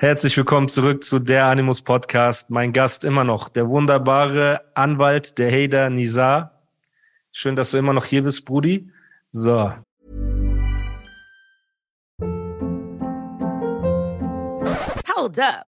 Herzlich willkommen zurück zu der Animus Podcast. Mein Gast immer noch, der wunderbare Anwalt der Hader Nizar. Schön, dass du immer noch hier bist, Brudi. So. Hold up.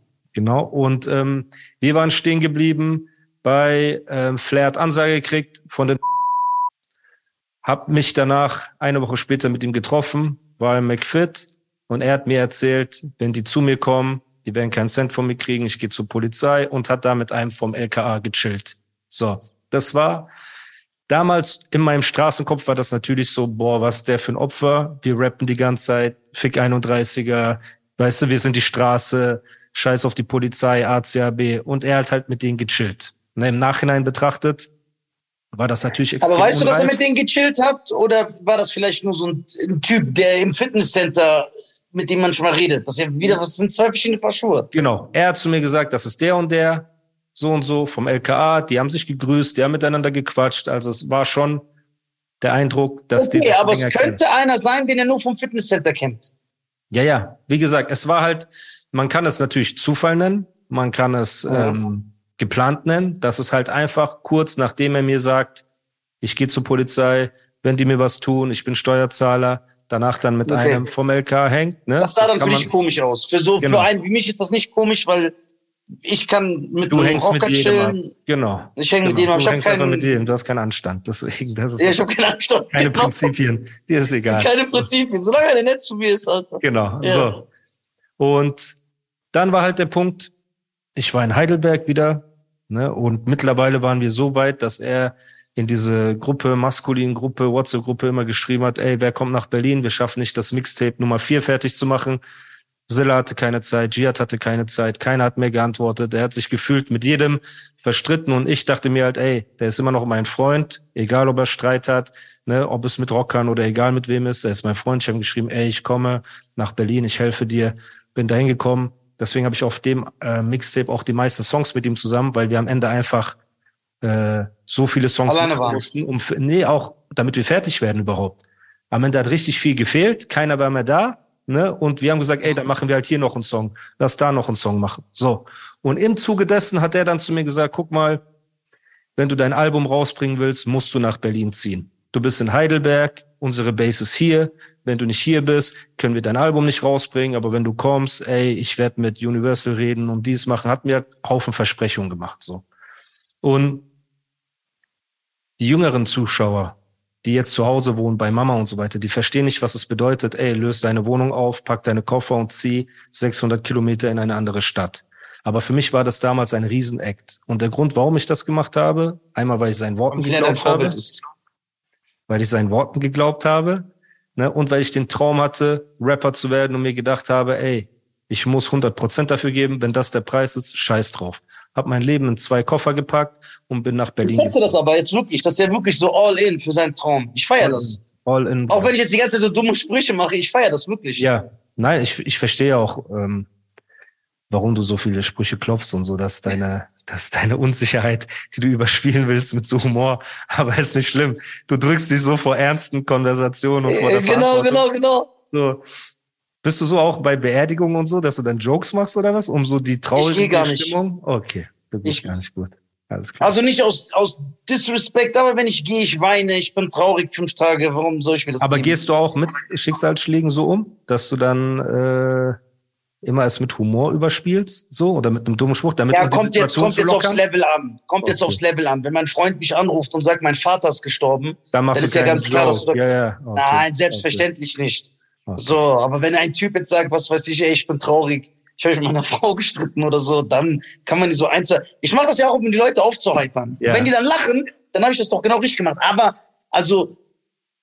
Genau. Und ähm, wir waren stehen geblieben bei ähm, Flair hat Ansage gekriegt von den hab mich danach eine Woche später mit ihm getroffen, war im McFit und er hat mir erzählt, wenn die zu mir kommen, die werden keinen Cent von mir kriegen, ich gehe zur Polizei und hat da mit einem vom LKA gechillt. So, das war damals in meinem Straßenkopf war das natürlich so, boah, was der für ein Opfer. Wir rappen die ganze Zeit, Fick 31er, weißt du, wir sind die Straße, scheiß auf die Polizei, ACAB und er hat halt mit denen gechillt. Ne, Im Nachhinein betrachtet war das natürlich extrem Aber weißt du, dass er unreif. mit denen gechillt hat? Oder war das vielleicht nur so ein, ein Typ, der im Fitnesscenter, mit dem man schon mal redet? Das ja wieder, das sind zwei verschiedene Paar Schuhe. Genau. Er hat zu mir gesagt, das ist der und der, so und so vom LKA. Die haben sich gegrüßt, die haben miteinander gequatscht. Also es war schon der Eindruck, dass die Okay, sich aber es länger könnte einer sein, den er nur vom Fitnesscenter kennt. Ja, ja. Wie gesagt, es war halt, man kann es natürlich Zufall nennen, man kann es Ja. ähm, geplant nennen. Das ist halt einfach kurz nachdem er mir sagt, ich gehe zur Polizei, wenn die mir was tun, ich bin Steuerzahler, danach dann mit Okay. einem vom LK hängt. Ne? Das sah dann für dich komisch aus. Für so, Genau. für einen wie mich ist das nicht komisch, weil ich kann mit Du hängst mit Rocker jedem ab. chillen. Genau. Ich hänge mit genau. jedem ab. Du Ich habe hängst einfach keinen, mit jedem, du hast keinen Anstand. Deswegen, das ist ja, ich hab keinen Anstand. keine Genau. Prinzipien. Dir ist egal. Keine Prinzipien. Solange er nett zu mir ist, Alter. Genau. Ja. So. Und dann war halt der Punkt, ich war in Heidelberg wieder, ne, und mittlerweile waren wir so weit, dass er in diese Gruppe, maskulinen Gruppe, WhatsApp-Gruppe immer geschrieben hat, ey, wer kommt nach Berlin? Wir schaffen nicht, das Mixtape Nummer vier fertig zu machen. Silla hatte keine Zeit, Jihad hatte keine Zeit, keiner hat mehr geantwortet. Er hat sich gefühlt mit jedem verstritten und ich dachte mir halt, ey, der ist immer noch mein Freund, egal ob er Streit hat, ne, ob es mit Rockern oder egal mit wem ist. Er ist mein Freund. Ich habe geschrieben, ey, ich komme nach Berlin, ich helfe dir, bin dahin gekommen. Deswegen habe ich auf dem äh, Mixtape auch die meisten Songs mit ihm zusammen, weil wir am Ende einfach äh, so viele Songs mussten, um nee, auch damit wir fertig werden überhaupt. Am Ende hat richtig viel gefehlt, keiner war mehr da, ne? Und wir haben gesagt, ey, dann machen wir halt hier noch einen Song, lass da noch einen Song machen. So. Und im Zuge dessen hat er dann zu mir gesagt, guck mal, wenn du dein Album rausbringen willst, musst du nach Berlin ziehen. Du bist in Heidelberg, unsere Base ist hier. Wenn du nicht hier bist, können wir dein Album nicht rausbringen. Aber wenn du kommst, ey, ich werde mit Universal reden und dies machen, hat mir Haufen Versprechungen gemacht, so. Und die jüngeren Zuschauer, die jetzt zu Hause wohnen, bei Mama und so weiter, die verstehen nicht, was es bedeutet. Ey, löst deine Wohnung auf, pack deine Koffer und zieh 600 Kilometer in eine andere Stadt. Aber für mich war das damals ein Riesenakt. Und der Grund, warum ich das gemacht habe, einmal, weil ich seinen Worten geglaubt habe, ist. Weil ich seinen Worten geglaubt habe, ne, und weil ich den Traum hatte, Rapper zu werden und mir gedacht habe, ey, ich muss 100 Prozent dafür geben, wenn das der Preis ist, scheiß drauf. Hab mein Leben in zwei Koffer gepackt und bin nach Ich Berlin hätte das aber jetzt wirklich. Das ist ja wirklich so all in für seinen Traum. Ich feiere das. All in. Auch wenn ich jetzt die ganze Zeit so dumme Sprüche mache, ich feiere das wirklich. Ja, nein, ich, ich verstehe auch, ähm, warum du so viele Sprüche klopfst und so, dass deine, dass deine Unsicherheit, die du überspielen willst mit so Humor, aber ist nicht schlimm. Du drückst dich so vor ernsten Konversationen und vor Äh, der genau, Verantwortung. genau, genau. So. Bist du so auch bei Beerdigungen und so, dass du dann Jokes machst oder was, um so die traurige geh gar nicht. Stimmung? Okay, du bist Ich- gar nicht gut. Alles klar. Also nicht aus, aus Disrespect, aber wenn ich gehe, ich weine, ich bin traurig fünf Tage, warum soll ich mir das aber geben? gehst du auch mit Schicksalsschlägen so um, dass du dann äh, immer es mit Humor überspielst, so oder mit einem dummen Spruch, damit Ja, man die kommt jetzt, Situation kommt zu jetzt aufs? Level an. Kommt jetzt Okay. aufs Level an. Wenn mein Freund mich anruft und sagt, mein Vater ist gestorben, Dann dann ist ja ganz klar, dass du- ja, ja. Okay. nein, selbstverständlich nicht. Okay. Okay. So, aber wenn ein Typ jetzt sagt, was weiß ich, ey, ich bin traurig, ich habe mich mit meiner Frau gestritten oder so, dann kann man die so eins. Ich mache das ja auch, um die Leute aufzuheitern. Ja. Wenn die dann lachen, dann habe ich das doch genau richtig gemacht. Aber also,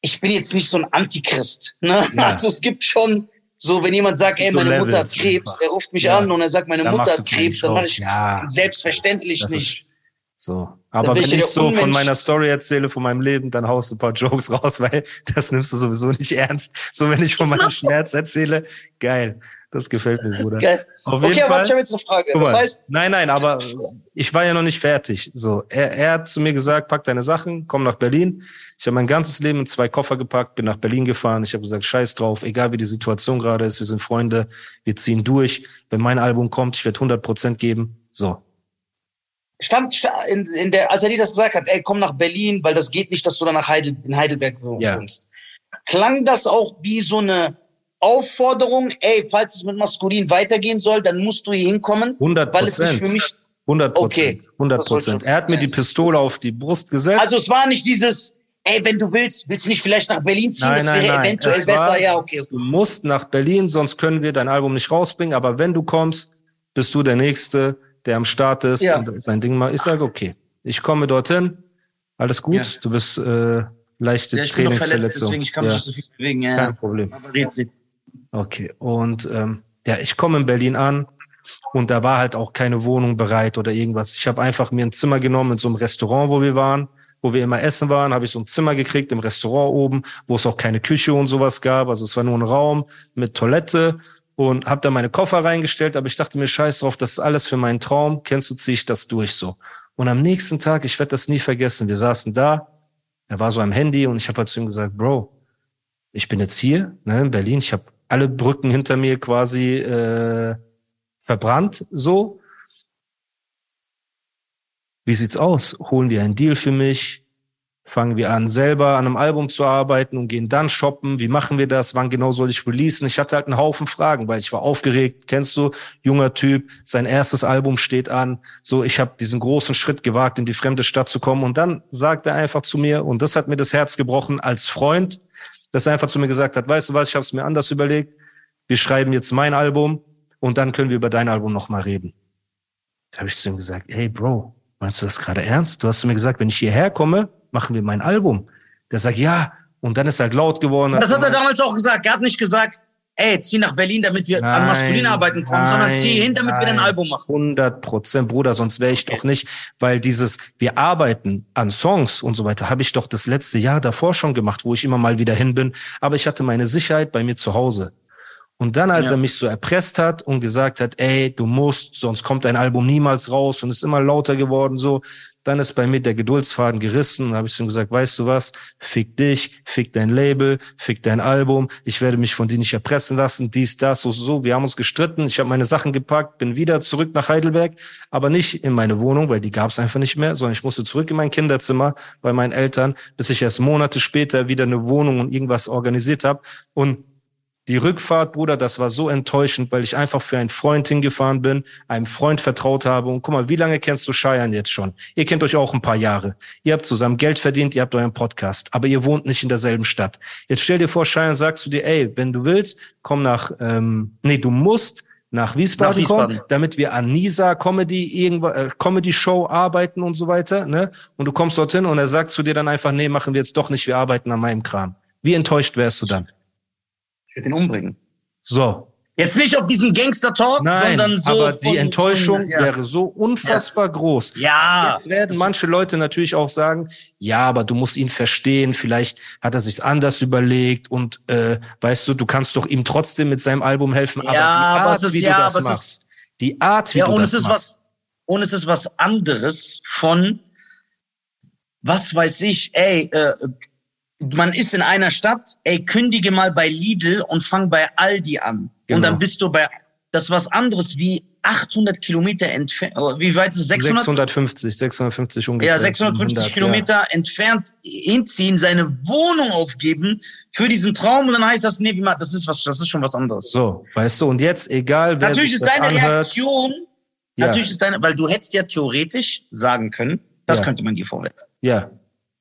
ich bin jetzt nicht so ein Antichrist. Ne? Ja. Also es gibt schon So, wenn jemand sagt, ey, so meine Mutter hat Krebs, einfach. er ruft mich Ja. an und er sagt, meine Da Mutter hat Krebs, dann mache ich Ja. selbstverständlich Das nicht. so. Aber wenn ich so von Unmensch. meiner Story erzähle, von meinem Leben, dann haust du ein paar Jokes raus, weil das nimmst du sowieso nicht ernst. So, wenn ich von meinem Schmerz erzähle, geil. Das gefällt mir, Bruder. Geil. Auf jeden Okay, aber Fall. ich habe jetzt eine Frage. Guck Das mal, heißt, nein, nein, aber ich war ja noch nicht fertig. So, er, er hat zu mir gesagt, pack deine Sachen, komm nach Berlin. Ich habe mein ganzes Leben in zwei Koffer gepackt, bin nach Berlin gefahren. Ich habe gesagt, scheiß drauf, egal wie die Situation gerade ist, wir sind Freunde, wir ziehen durch. Wenn mein Album kommt, ich werde 100 Prozent geben. So, stand sta- in, in der, als er dir das gesagt hat, ey, komm nach Berlin, weil das geht nicht, dass du dann nach Heidel, in Heidelberg Ja. wohnst. Klang das auch wie so eine Aufforderung, ey, falls es mit Maskulin weitergehen soll, dann musst du hier hinkommen, 100 weil es sich für Prozent. mich, 100 Prozent. Okay, 100 das wollte ich Prozent. Er hat mir die Pistole auf die Brust gesetzt. also es war nicht dieses, ey, wenn du willst, willst du nicht vielleicht nach Berlin ziehen, das wäre eventuell Es besser, war, ja, okay. Du musst nach Berlin, sonst können wir dein Album nicht rausbringen. Aber wenn du kommst, bist du der Nächste, der am Start ist Ja. und sein Ding macht. Ich sage, okay, ich komme dorthin, alles gut. Ja. Du bist äh, leichte Ja, ich bin noch verletzt, Trainingsverletzung. deswegen ich kann mich ja, nicht so viel bewegen. Ja, kein. Problem. Aber red, red. Okay, und ähm, ja, ich komme in Berlin an und da war halt auch keine Wohnung bereit oder irgendwas. Ich habe einfach mir ein Zimmer genommen in so einem Restaurant, wo wir waren, wo wir immer essen waren, habe ich so ein Zimmer gekriegt im Restaurant oben, wo es auch keine Küche und sowas gab. Also es war nur ein Raum mit Toilette und habe da meine Koffer reingestellt, aber ich dachte mir, scheiß drauf, das ist alles für meinen Traum. Kennst du, zieh ich das durch so. Und am nächsten Tag, ich werde das nie vergessen, wir saßen da, er war so am Handy und ich habe halt zu ihm gesagt, Bro, ich bin jetzt hier ne, in Berlin, ich habe alle Brücken hinter mir quasi äh, verbrannt, so. Wie sieht's aus? Holen wir einen Deal für mich? Fangen wir an, selber an einem Album zu arbeiten und gehen dann shoppen? Wie machen wir das? Wann genau soll ich releasen? Ich hatte halt einen Haufen Fragen, weil ich war aufgeregt. Kennst du, junger Typ, sein erstes Album steht an. So, ich habe diesen großen Schritt gewagt, in die fremde Stadt zu kommen. Und dann sagt er einfach zu mir, und das hat mir das Herz gebrochen als Freund, dass er einfach zu mir gesagt hat, weißt du was, ich habe es mir anders überlegt. Wir schreiben jetzt mein Album und dann können wir über dein Album nochmal reden. Da habe ich zu ihm gesagt, hey Bro, meinst du das gerade ernst? Du hast zu mir gesagt, wenn ich hierher komme, machen wir mein Album. Der sagt, ja. Und dann ist er halt laut geworden. Das hat er damals auch gesagt. Er hat nicht gesagt, ey, zieh nach Berlin, damit wir an Nein, maskulin arbeiten kommen, sondern zieh nein, hin, damit wir ein nein. Album machen. 100 Prozent, Bruder, sonst wäre ich doch nicht, weil dieses, wir arbeiten an Songs und so weiter, habe ich doch das letzte Jahr davor schon gemacht, wo ich immer mal wieder hin bin. Aber ich hatte meine Sicherheit bei mir zu Hause. Und dann, als Ja. er mich so erpresst hat und gesagt hat, ey, du musst, sonst kommt dein Album niemals raus und ist immer lauter geworden, so, dann ist bei mir der Geduldsfaden gerissen. Und habe ich zu ihm gesagt, weißt du was, fick dich, fick dein Label, fick dein Album, ich werde mich von dir nicht erpressen lassen, dies, das, so, so. Wir haben uns gestritten, ich habe meine Sachen gepackt, bin wieder zurück nach Heidelberg, aber nicht in meine Wohnung, weil die gab es einfach nicht mehr, sondern ich musste zurück in mein Kinderzimmer bei meinen Eltern, bis ich erst Monate später wieder eine Wohnung und irgendwas organisiert habe. Und die Rückfahrt, Bruder, das war so enttäuschend, weil ich einfach für einen Freund hingefahren bin, einem Freund vertraut habe. Und guck mal, wie lange kennst du Cheyenne jetzt schon? Ihr kennt euch auch ein paar Jahre. Ihr habt zusammen Geld verdient, ihr habt euren Podcast, aber ihr wohnt nicht in derselben Stadt. Jetzt stell dir vor, Cheyenne sagt zu dir, ey, wenn du willst, komm nach, ähm, nee, du musst nach Wiesbaden, Nach Wiesbaden. kommen, damit wir an Nisa Comedy, irgendwo, äh, Comedy Show arbeiten und so weiter, ne? Und du kommst dorthin und er sagt zu dir dann einfach, nee, machen wir jetzt doch nicht, wir arbeiten an meinem Kram. Wie enttäuscht wärst du dann? Werde ihn umbringen. So, Jetzt nicht auf diesen Gangster-Talk, sondern so. aber von- die Enttäuschung von- ja. wäre so unfassbar groß. Ja. Jetzt werden manche Leute natürlich auch sagen, ja, aber du musst ihn verstehen, vielleicht hat er sich's anders überlegt und äh, weißt du, du kannst doch ihm trotzdem mit seinem Album helfen, aber Ja, die aber Art, es ist- wie ja, du das machst, ist- die Art, wie Ja, du und das es ist machst. was, und es ist was anderes von, was weiß ich, ey, äh, man ist in einer Stadt, ey, kündige mal bei Lidl und fang bei Aldi an. Genau. Und dann bist du bei, das ist was anderes wie 800 Kilometer entfernt, wie weit ist es? 600? 650, 650 ungefähr. Ja, 650 700, Kilometer entfernt hinziehen, seine Wohnung aufgeben für diesen Traum und dann heißt das, nee, wie ma- das ist was, das ist schon was anderes. So, weißt du, und jetzt, egal wer Natürlich ist deine anhört, Reaktion, Ja. natürlich ist deine, weil du hättest ja theoretisch sagen können, das Ja. könnte man dir vorwerfen. ja,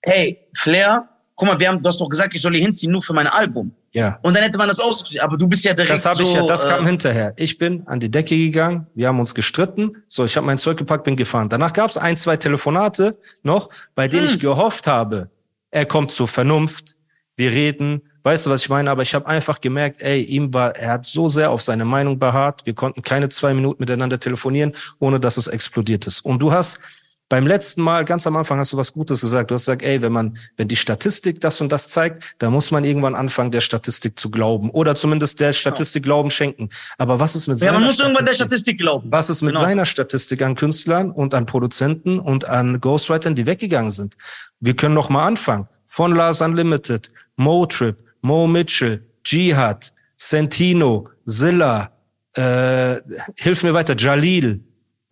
Hey, Flair, guck mal, wir haben, du hast doch gesagt, ich soll hier hinziehen, nur für mein Album. ja. Und dann hätte man das ausgeschrieben, aber du bist ja direkt Das habe ich so, ja, das äh, kam hinterher. Ich bin an die Decke gegangen, wir haben uns gestritten. So, ich habe mein Zeug gepackt, bin gefahren. Danach gab es ein, zwei Telefonate noch, bei denen Hm. ich gehofft habe, er kommt zur Vernunft, wir reden, Weißt du, was ich meine? Aber ich habe einfach gemerkt, ey, ihm war, er hat so sehr auf seine Meinung beharrt. Wir konnten keine zwei Minuten miteinander telefonieren, ohne dass es explodiert ist. Und du hast beim letzten Mal, ganz am Anfang, hast du was Gutes gesagt. Du hast gesagt, ey, wenn man, wenn die Statistik das und das zeigt, dann muss man irgendwann anfangen, der Statistik zu glauben. Oder zumindest der Statistik Glauben schenken. Aber was ist mit Ja, seiner man muss irgendwann der Statistik? Glauben. Was ist mit Genau. seiner Statistik an Künstlern und an Produzenten und an Ghostwritern, die weggegangen sind? Wir können noch mal anfangen. Von Lars Unlimited, Motrip, Mo Mitchell, Jihad, Sentino, Zilla, äh, hilf mir weiter, Jalil,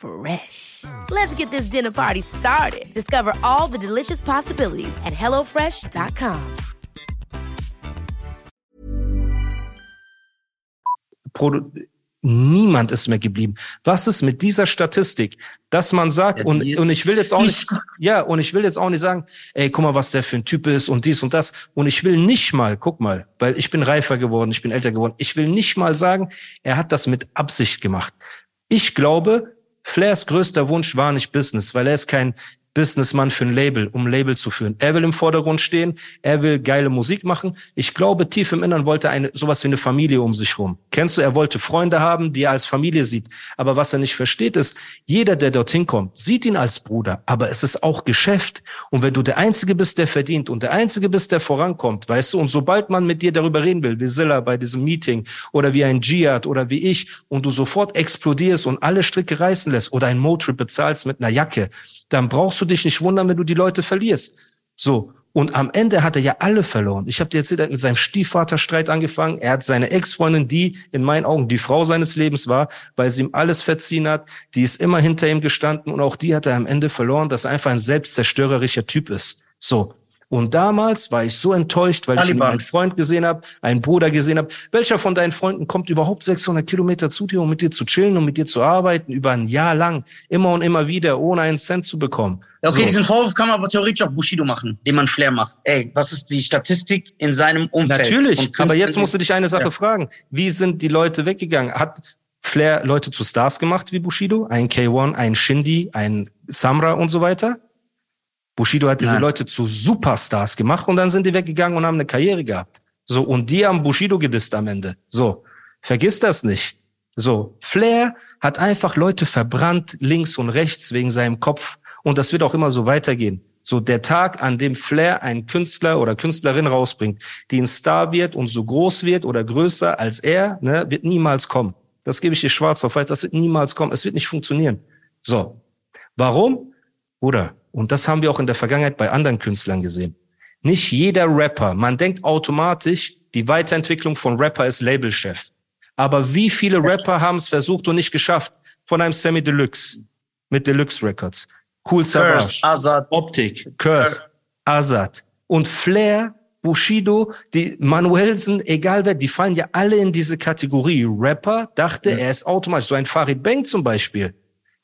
Fresh. Let's get this dinner party started. Discover all the delicious possibilities at hellofresh.com. Produ Niemand ist mehr geblieben. Was ist mit dieser Statistik, dass man sagt, Ja, und, und ich will jetzt auch nicht, ja, und ich will jetzt auch nicht sagen, ey, guck mal, was der für ein Typ ist und dies und das. Und ich will nicht mal, guck mal, weil ich bin reifer geworden, ich bin älter geworden. Ich will nicht mal sagen, er hat das mit Absicht gemacht. Ich glaube, Flairs größter Wunsch war nicht Business, weil er ist kein Businessmann für ein Label, um ein Label zu führen. Er will im Vordergrund stehen, er will geile Musik machen. Ich glaube, tief im Innern wollte er eine sowas wie eine Familie um sich rum. Kennst du, er wollte Freunde haben, die er als Familie sieht. Aber was er nicht versteht ist, jeder, der dorthin kommt, sieht ihn als Bruder, aber es ist auch Geschäft. Und wenn du der Einzige bist, der verdient und der Einzige bist, der vorankommt, weißt du, und sobald man mit dir darüber reden will, wie Silla bei diesem Meeting oder wie ein Giat oder wie ich, und du sofort explodierst und alle Stricke reißen lässt oder ein Motrip bezahlst mit einer Jacke, dann brauchst du dich nicht wundern, wenn du die Leute verlierst. So. Und am Ende hat er ja alle verloren. Ich habe dir erzählt, er hat mit seinem Stiefvater Streit angefangen. Er hat seine Ex-Freundin, die in meinen Augen die Frau seines Lebens war, weil sie ihm alles verziehen hat. Die ist immer hinter ihm gestanden und auch die hat er am Ende verloren, dass er einfach ein selbstzerstörerischer Typ ist. So. Und damals war ich so enttäuscht, weil ich Taliban. einen Freund gesehen habe, einen Bruder gesehen habe. Welcher von deinen Freunden kommt überhaupt 600 Kilometer zu dir, um mit dir zu chillen und mit dir zu arbeiten, über ein Jahr lang, immer und immer wieder, ohne einen Cent zu bekommen? Okay, So. diesen Vorwurf kann man aber theoretisch auch Bushido machen, den man Flair macht. Ey, was ist die Statistik in seinem Umfeld? Natürlich, aber jetzt musst du dich eine Sache Ja. fragen. Wie sind die Leute weggegangen? Hat Flair Leute zu Stars gemacht wie Bushido? Ein K1, ein Shindy, ein Samra und so weiter? Bushido hat diese Nein. Leute zu Superstars gemacht und dann sind die weggegangen und haben eine Karriere gehabt. So, und die haben Bushido gedisst am Ende. So, vergiss das nicht. So, Flair hat einfach Leute verbrannt, links und rechts, wegen seinem Kopf. Und das wird auch immer so weitergehen. So, der Tag, an dem Flair einen Künstler oder Künstlerin rausbringt, die ein Star wird und so groß wird oder größer als er, ne, wird niemals kommen. Das gebe ich dir schwarz auf weiß, das wird niemals kommen. Es wird nicht funktionieren. So. Warum? Oder, und das haben wir auch in der Vergangenheit bei anderen Künstlern gesehen. Nicht jeder Rapper, man denkt automatisch, die Weiterentwicklung von Rapper ist Labelchef. Aber wie viele Rapper haben es versucht und nicht geschafft? Von einem Sammy Deluxe mit Deluxe Records. Cool Savage. Azad. Optik, Curse, Azad und Flair, Bushido, die Manuelsen, egal wer, die fallen ja alle in diese Kategorie. Rapper dachte, er ist automatisch. So ein Farid Bang zum Beispiel.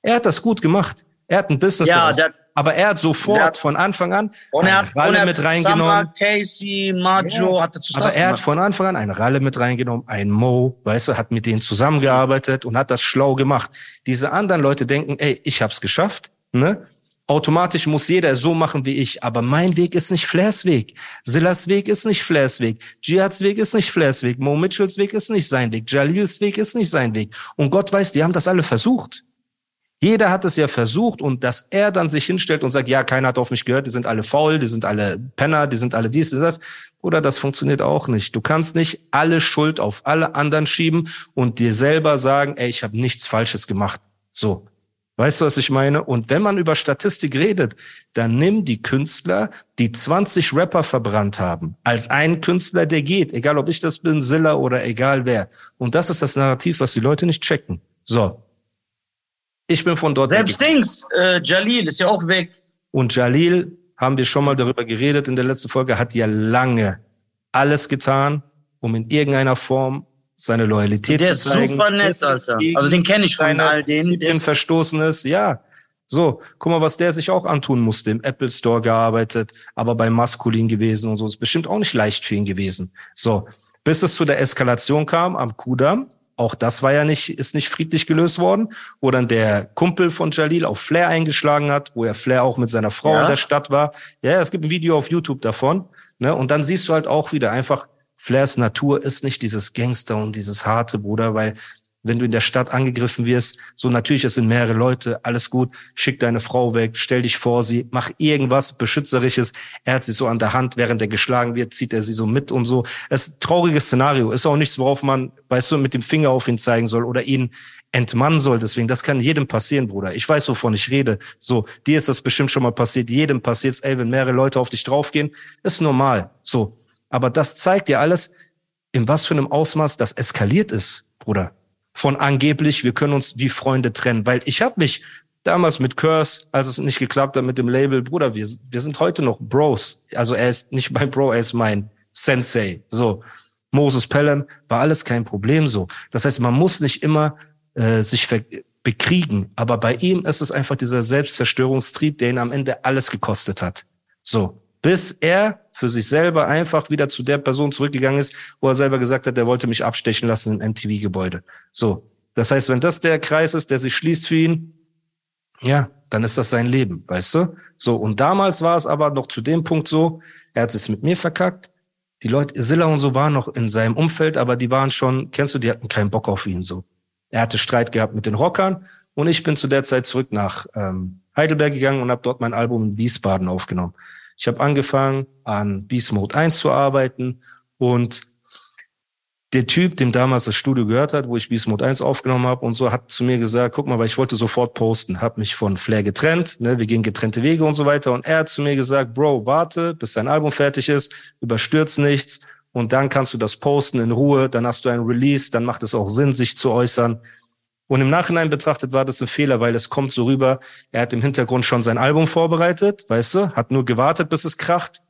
Er hat das gut gemacht. Er hat ein Business. Ja, der- aber er hat sofort der von Anfang an Und er hat, Ralle und er mit reingenommen. Samra, Casey, Majo, Ja. hat er zu Aber er hat von Anfang an eine Ralle mit reingenommen, ein Mo, weißt du, hat mit denen zusammengearbeitet und hat das schlau gemacht. Diese anderen Leute denken, ey, ich hab's geschafft, ne? Automatisch muss jeder so machen wie ich, aber mein Weg ist nicht Flairs Weg. Sillas Weg ist nicht Flairs Weg. Jihads Weg ist nicht Flairs Weg. Mo Mitchells Weg ist nicht sein Weg. Jalils Weg ist nicht sein Weg. Und Gott weiß, die haben das alle versucht. Jeder hat es ja versucht und dass er dann sich hinstellt und sagt, ja, keiner hat auf mich gehört, die sind alle faul, die sind alle Penner, die sind alle dies, die das. Oder das funktioniert auch nicht. Du kannst nicht alle Schuld auf alle anderen schieben und dir selber sagen, ey, ich habe nichts Falsches gemacht. So. Weißt du, was ich meine? Und wenn man über Statistik redet, dann nimm die Künstler, die 20 Rapper verbrannt haben, als einen Künstler, der geht, egal ob ich das bin, Silla oder egal wer. Und das ist das Narrativ, was die Leute nicht checken. So. Ich bin von dort. Selbst Dings, äh, Jalil ist ja auch weg. Und Jalil, haben wir schon mal darüber geredet in der letzten Folge, hat ja lange alles getan, um in irgendeiner Form seine Loyalität zu zeigen. Der ist super nett, Alter. Also den kenne ich von all denen. Der verstoßen ist, ja. So, guck mal, was der sich auch antun musste. Im Apple Store gearbeitet, aber bei Maskulin gewesen und so. Ist bestimmt auch nicht leicht für ihn gewesen. So, bis es zu der Eskalation kam am Kudamm, auch das war ja nicht, ist nicht friedlich gelöst worden, wo dann der Kumpel von Jalil auf Flair eingeschlagen hat, wo er Flair auch mit seiner Frau ja. in der Stadt war. Ja, es gibt ein Video auf YouTube davon. Ne? Und dann siehst du halt auch wieder einfach, Flairs Natur ist nicht dieses Gangster und dieses harte, Bruder, weil wenn du in der Stadt angegriffen wirst, so natürlich, es sind mehrere Leute, alles gut, schick deine Frau weg, stell dich vor sie, mach irgendwas Beschützerisches. Er hat sie so an der Hand, während er geschlagen wird, zieht er sie so mit und so. Es ist ein trauriges Szenario, ist auch nichts, worauf man, weißt du, mit dem Finger auf ihn zeigen soll oder ihn entmannen soll. Deswegen, das kann jedem passieren, Bruder. Ich weiß, wovon ich rede. So, dir ist das bestimmt schon mal passiert, jedem passiert ey, wenn mehrere Leute auf dich draufgehen, ist normal. So. Aber das zeigt dir alles, in was für einem Ausmaß das eskaliert ist, Bruder von angeblich, wir können uns wie Freunde trennen. Weil ich habe mich damals mit Curse, als es nicht geklappt hat mit dem Label, Bruder, wir, wir sind heute noch Bros. Also er ist nicht mein Bro, er ist mein Sensei. So, Moses Pelham war alles kein Problem so. Das heißt, man muss nicht immer äh, sich bekriegen, aber bei ihm ist es einfach dieser Selbstzerstörungstrieb, der ihn am Ende alles gekostet hat. So, bis er für sich selber einfach wieder zu der Person zurückgegangen ist, wo er selber gesagt hat, er wollte mich abstechen lassen im MTV-Gebäude. So. Das heißt, wenn das der Kreis ist, der sich schließt für ihn, ja, dann ist das sein Leben, weißt du? So. Und damals war es aber noch zu dem Punkt so, er hat es mit mir verkackt. Die Leute, Silla und so waren noch in seinem Umfeld, aber die waren schon, kennst du, die hatten keinen Bock auf ihn, so. Er hatte Streit gehabt mit den Rockern und ich bin zu der Zeit zurück nach ähm, Heidelberg gegangen und habe dort mein Album in Wiesbaden aufgenommen. Ich habe angefangen, an Beast Mode 1 zu arbeiten und der Typ, dem damals das Studio gehört hat, wo ich Beast Mode 1 aufgenommen habe und so, hat zu mir gesagt, guck mal, weil ich wollte sofort posten, habe mich von Flair getrennt, ne, wir gehen getrennte Wege und so weiter und er hat zu mir gesagt, Bro, warte, bis dein Album fertig ist, überstürz nichts und dann kannst du das posten in Ruhe, dann hast du ein Release, dann macht es auch Sinn, sich zu äußern. Und im Nachhinein betrachtet war das ein Fehler, weil es kommt so rüber, er hat im Hintergrund schon sein Album vorbereitet, weißt du, hat nur gewartet, bis es kracht,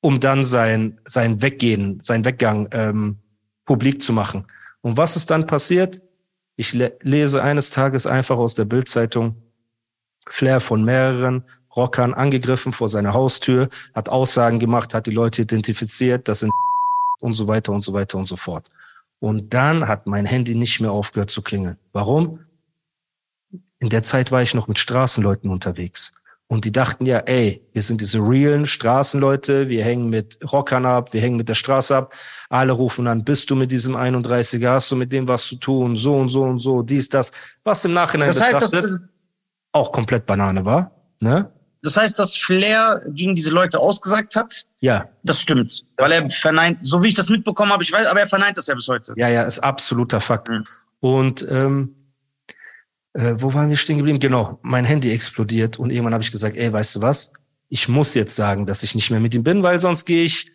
um dann sein, sein Weggehen, sein Weggang ähm, publik zu machen. Und was ist dann passiert? Ich le lese eines Tages einfach aus der Bildzeitung Flair von mehreren Rockern angegriffen vor seiner Haustür, hat Aussagen gemacht, hat die Leute identifiziert, das sind und so weiter und so weiter und so fort. Und dann hat mein Handy nicht mehr aufgehört zu klingeln. Warum? In der Zeit war ich noch mit Straßenleuten unterwegs. Und die dachten ja, ey, wir sind diese realen Straßenleute, wir hängen mit Rockern ab, wir hängen mit der Straße ab. Alle rufen an, bist du mit diesem 31er, hast du mit dem was zu tun, so und so und so, dies, das. Was im Nachhinein das heißt, betrachtet das, auch komplett Banane war. Ne? Das heißt, dass Flair gegen diese Leute ausgesagt hat? Ja. Das stimmt. Weil er verneint, so wie ich das mitbekommen habe, ich weiß, aber er verneint das ja bis heute. Ja, ja, ist absoluter Fakt. Mhm. Und ähm, äh, wo waren wir stehen geblieben? Genau, mein Handy explodiert und irgendwann habe ich gesagt, ey, weißt du was? Ich muss jetzt sagen, dass ich nicht mehr mit ihm bin, weil sonst gehe ich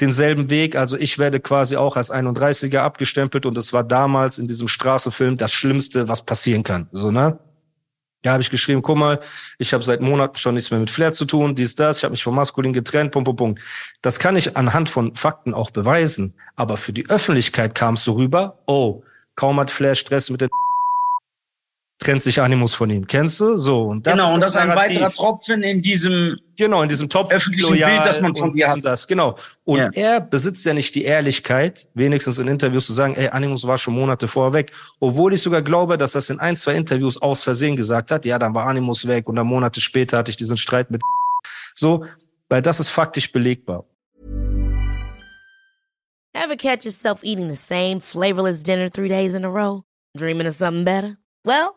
denselben Weg. Also ich werde quasi auch als 31er abgestempelt und das war damals in diesem Straßenfilm das Schlimmste, was passieren kann. So, ne? Ja, habe ich geschrieben, guck mal, ich habe seit Monaten schon nichts mehr mit Flair zu tun, dies, das, ich habe mich vom Maskulin getrennt, Punkt, Punkt, Punkt. Das kann ich anhand von Fakten auch beweisen. Aber für die Öffentlichkeit kam es so rüber, oh, kaum hat Flair Stress mit den trennt sich Animus von ihm. Kennst du? So. Und das genau, ist und das ist ein weiterer Tropfen in diesem Genau, in diesem Topf öffentlichen Bild, das man von dir hat. Das, genau. Und ja. er besitzt ja nicht die Ehrlichkeit, wenigstens in Interviews zu sagen, ey, Animus war schon Monate vorher weg. Obwohl ich sogar glaube, dass er es in ein, zwei Interviews aus Versehen gesagt hat. Ja, dann war Animus weg und dann Monate später hatte ich diesen Streit mit so, weil das ist faktisch belegbar. Ever catch yourself eating the same flavorless dinner three days in a row? Dreaming of something better? Well,